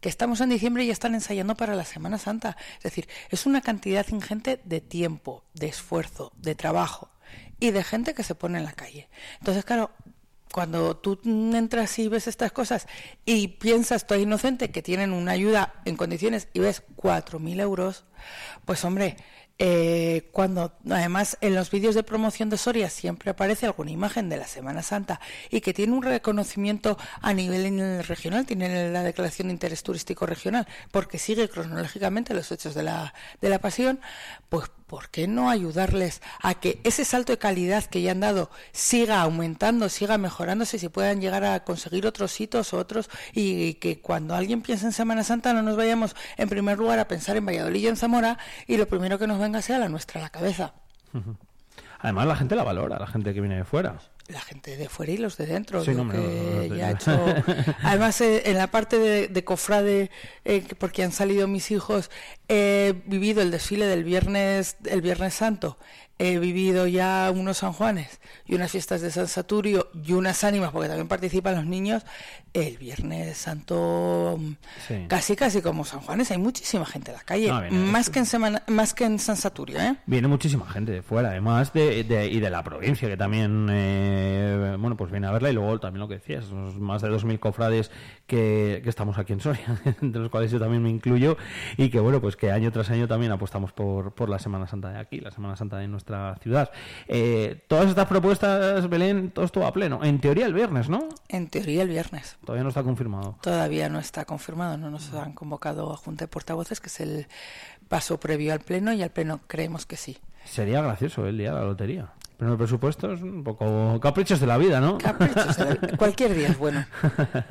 Speaker 6: Que estamos en diciembre y ya están ensayando para la Semana Santa. Es decir, es una cantidad ingente de tiempo, de esfuerzo, de trabajo y de gente que se pone en la calle. Entonces, claro, cuando tú entras y ves estas cosas y piensas, tú inocente, que tienen una ayuda en condiciones y ves 4.000 euros, pues hombre, eh, cuando además en los vídeos de promoción de Soria siempre aparece alguna imagen de la Semana Santa y que tiene un reconocimiento a nivel regional, tiene la declaración de interés turístico regional, porque sigue cronológicamente los hechos de la, de la pasión, pues ¿por qué no ayudarles a que ese salto de calidad que ya han dado siga aumentando, siga mejorándose se puedan llegar a conseguir otros hitos o otros y que cuando alguien piense en Semana Santa no nos vayamos en primer lugar a pensar en Valladolid y en Zamora y lo primero que nos venga sea la nuestra la cabeza.
Speaker 4: Además, la gente la valora, la gente que viene de fuera.
Speaker 6: La gente de fuera y los de dentro.
Speaker 4: Sí, hombre,
Speaker 6: que
Speaker 4: no, no, no,
Speaker 6: ya he hecho- Además, eh, en la parte de, de cofrade, eh, que- porque han salido mis hijos, he vivido el desfile del viernes, el viernes Santo. He vivido ya unos San Juanes y unas fiestas de San Saturio y unas ánimas, porque también participan los niños. El viernes Santo, mm,
Speaker 4: Sí.
Speaker 6: casi casi como San Juanes, hay muchísima gente en la calle.
Speaker 4: No,
Speaker 6: más, que en semana, más que en San Saturio, ¿eh?
Speaker 4: Viene muchísima gente de fuera, además de, de- y de la provincia, que también, eh, bueno, pues viene a verla. Y luego también lo que decías, más de 2.000 cofrades que, que estamos aquí en Soria, entre los cuales yo también me incluyo. Y que, bueno, pues que año tras año también apostamos por, por la Semana Santa de aquí, la Semana Santa de nuestra ciudad. Eh, todas estas propuestas, Belén, todo esto a pleno. En teoría el viernes, ¿no?
Speaker 6: En teoría el viernes.
Speaker 4: Todavía no está confirmado.
Speaker 6: Todavía no está confirmado, no nos han convocado a Junta de Portavoces, que es el paso previo al Pleno, y al Pleno creemos que sí.
Speaker 4: Sería gracioso el día de la lotería. Pero el presupuesto es un poco caprichos de la vida, ¿no?
Speaker 6: Caprichos de la- Cualquier día es bueno.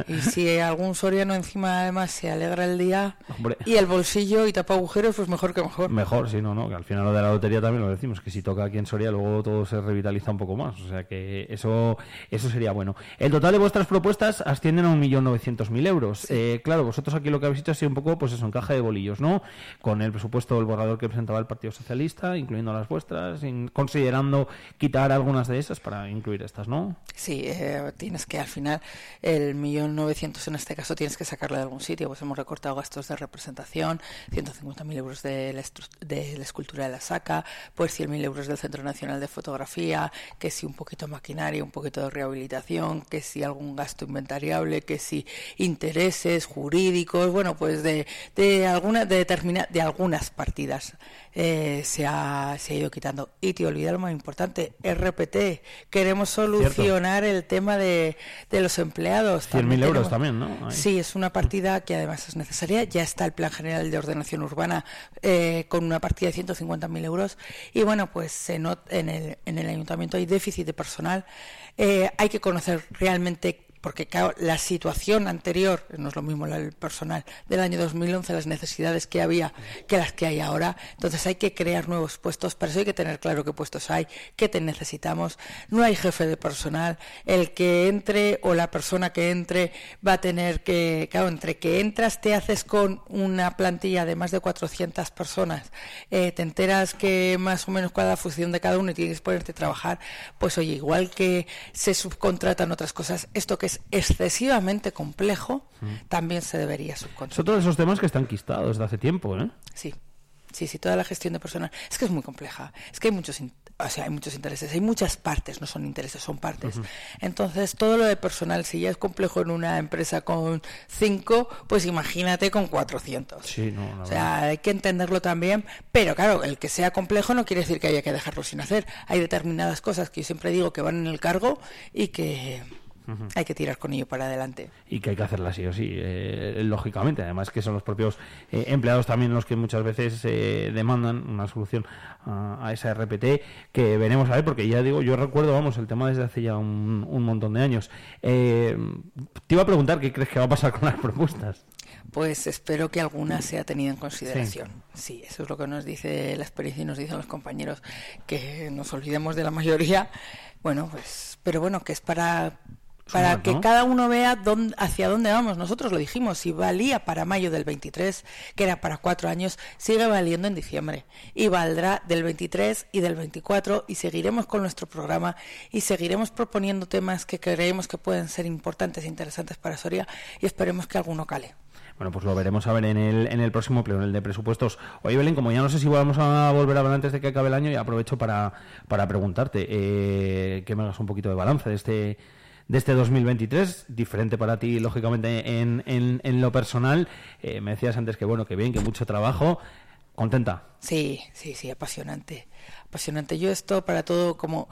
Speaker 6: Y si algún soriano encima además se alegra el día
Speaker 4: Hombre.
Speaker 6: y el bolsillo y tapa agujeros, pues mejor que mejor.
Speaker 4: Mejor, sí, no, no, que al final lo de la lotería también lo decimos, que si toca aquí en Soria luego todo se revitaliza un poco más, o sea que eso eso sería bueno. El total de vuestras propuestas ascienden a 1.900.000 euros. Eh, claro, vosotros aquí lo que habéis hecho ha sido un poco, pues eso, encaje de bolillos, ¿no? Con el presupuesto del borrador que presentaba el Partido Socialista, incluyendo las vuestras, in- considerando quitar algunas de esas para incluir estas, ¿no?
Speaker 6: Sí, eh, tienes que al final el millón novecientos en este caso tienes que sacarlo de algún sitio. Pues hemos recortado gastos de representación, 150.000 euros de la, de la escultura de la saca, pues 100.000 euros del Centro Nacional de Fotografía, que si un poquito de maquinaria, un poquito de rehabilitación, que si algún gasto inventariable, que si intereses jurídicos, bueno, pues de, de alguna de determina, de algunas partidas eh, se, ha, se ha ido quitando. Y te olvidas lo más importante, RPT. Queremos solucionar el tema de, de los empleados.
Speaker 4: 100.000
Speaker 6: También
Speaker 4: euros también, ¿no? Ahí.
Speaker 6: Sí, es una partida que además es necesaria. Ya está el Plan General de Ordenación Urbana eh, con una partida de 150.000 euros. Y bueno, pues se en, el, en el ayuntamiento hay déficit de personal. Eh, hay que conocer realmente porque claro, la situación anterior, no es lo mismo del personal del año 2011, las necesidades que había que las que hay ahora. Entonces hay que crear nuevos puestos, para eso hay que tener claro qué puestos hay, qué te necesitamos. No hay jefe de personal, el que entre o la persona que entre va a tener que, claro, entre que entras te haces con una plantilla de más de 400 personas, eh, te enteras que más o menos cuál es la función de cada uno y tienes que ponerte a trabajar, pues oye, igual que se subcontratan otras cosas, esto que es excesivamente complejo, también se debería subcontratar.
Speaker 4: Son todos esos temas que están quistados desde hace tiempo, ¿eh?
Speaker 6: Sí, sí, sí, toda la gestión de personal. Es que es muy compleja. Es que hay muchos, o sea, hay muchos intereses, hay muchas partes, no son intereses, son partes. Entonces, todo lo de personal, si ya es complejo en una empresa con cinco, pues imagínate con 400.
Speaker 4: Sí, no,
Speaker 6: O sea, hay que entenderlo también, pero claro, el que sea complejo no quiere decir que haya que dejarlo sin hacer. Hay determinadas cosas que yo siempre digo que van en el cargo y que Hay que tirar con ello para adelante.
Speaker 4: y que hay que hacerla sí o sí, eh, lógicamente. Además que son los propios eh, empleados también los que muchas veces eh, demandan una solución a, a esa RPT que veremos a ver, porque ya digo, yo recuerdo, vamos, el tema desde hace ya un, un montón de años. Eh, te iba a preguntar qué crees que va a pasar con las propuestas.
Speaker 6: Pues espero que alguna sea tenida en consideración. Sí. eso es lo que nos dice la experiencia y nos dicen los compañeros, que nos olvidemos de la mayoría. Bueno, pues, pero bueno, que es para para
Speaker 4: Sumar,
Speaker 6: que cada uno vea dónde, hacia dónde vamos. Nosotros lo dijimos, si valía para mayo del 23, que era para cuatro años, sigue valiendo en diciembre. Y valdrá del 23 y del 24 y seguiremos con nuestro programa y seguiremos proponiendo temas que creemos que pueden ser importantes e interesantes para Soria y esperemos que alguno cale.
Speaker 4: Bueno, pues lo veremos a ver en el, en el próximo pleno, en el de presupuestos. Oye, Belén, como ya no sé si vamos a volver a ver antes de que acabe el año, y aprovecho para, para preguntarte eh, que me hagas un poquito de balance de este de este 2023, diferente para ti, lógicamente, en, en, en lo personal. Eh, me decías antes que, bueno, que bien, que mucho trabajo. ¿Contenta?
Speaker 6: Sí, sí, sí, apasionante. Apasionante. Yo esto para todo como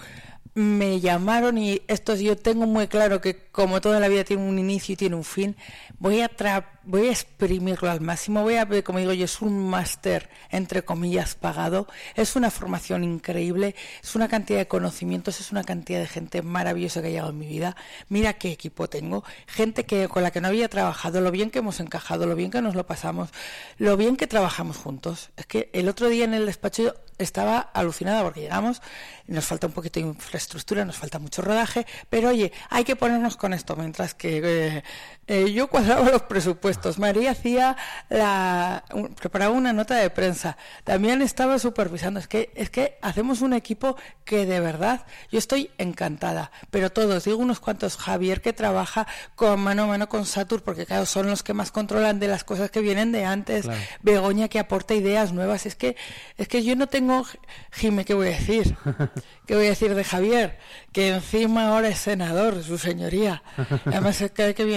Speaker 6: me llamaron y esto yo tengo muy claro que como toda la vida tiene un inicio y tiene un fin, voy a tra- voy a exprimirlo al máximo, voy a ver, como digo yo, es un máster entre comillas pagado, es una formación increíble, es una cantidad de conocimientos, es una cantidad de gente maravillosa que ha llegado en mi vida. Mira qué equipo tengo, gente que con la que no había trabajado, lo bien que hemos encajado, lo bien que nos lo pasamos, lo bien que trabajamos juntos. Es que el otro día en el despacho yo estaba alucinada porque llegamos, nos falta un poquito de infraestructura, nos falta mucho rodaje, pero oye, hay que ponernos con esto, mientras que eh, eh, yo cuadraba los presupuestos, María hacía la, un- preparaba una nota de prensa, también estaba supervisando, es que, es que hacemos un equipo que de verdad, yo estoy encantada, pero todos, digo unos cuantos, Javier que trabaja con mano a mano con Satur, porque claro, son los que más controlan de las cosas que vienen de antes,
Speaker 4: Claro.
Speaker 6: Begoña que aporta ideas nuevas. Es que, es que yo no tengo, Jime, ¿qué voy a decir? ¿Qué voy a decir de Javier? Que encima ahora es senador, su señoría. Además, es que, que viene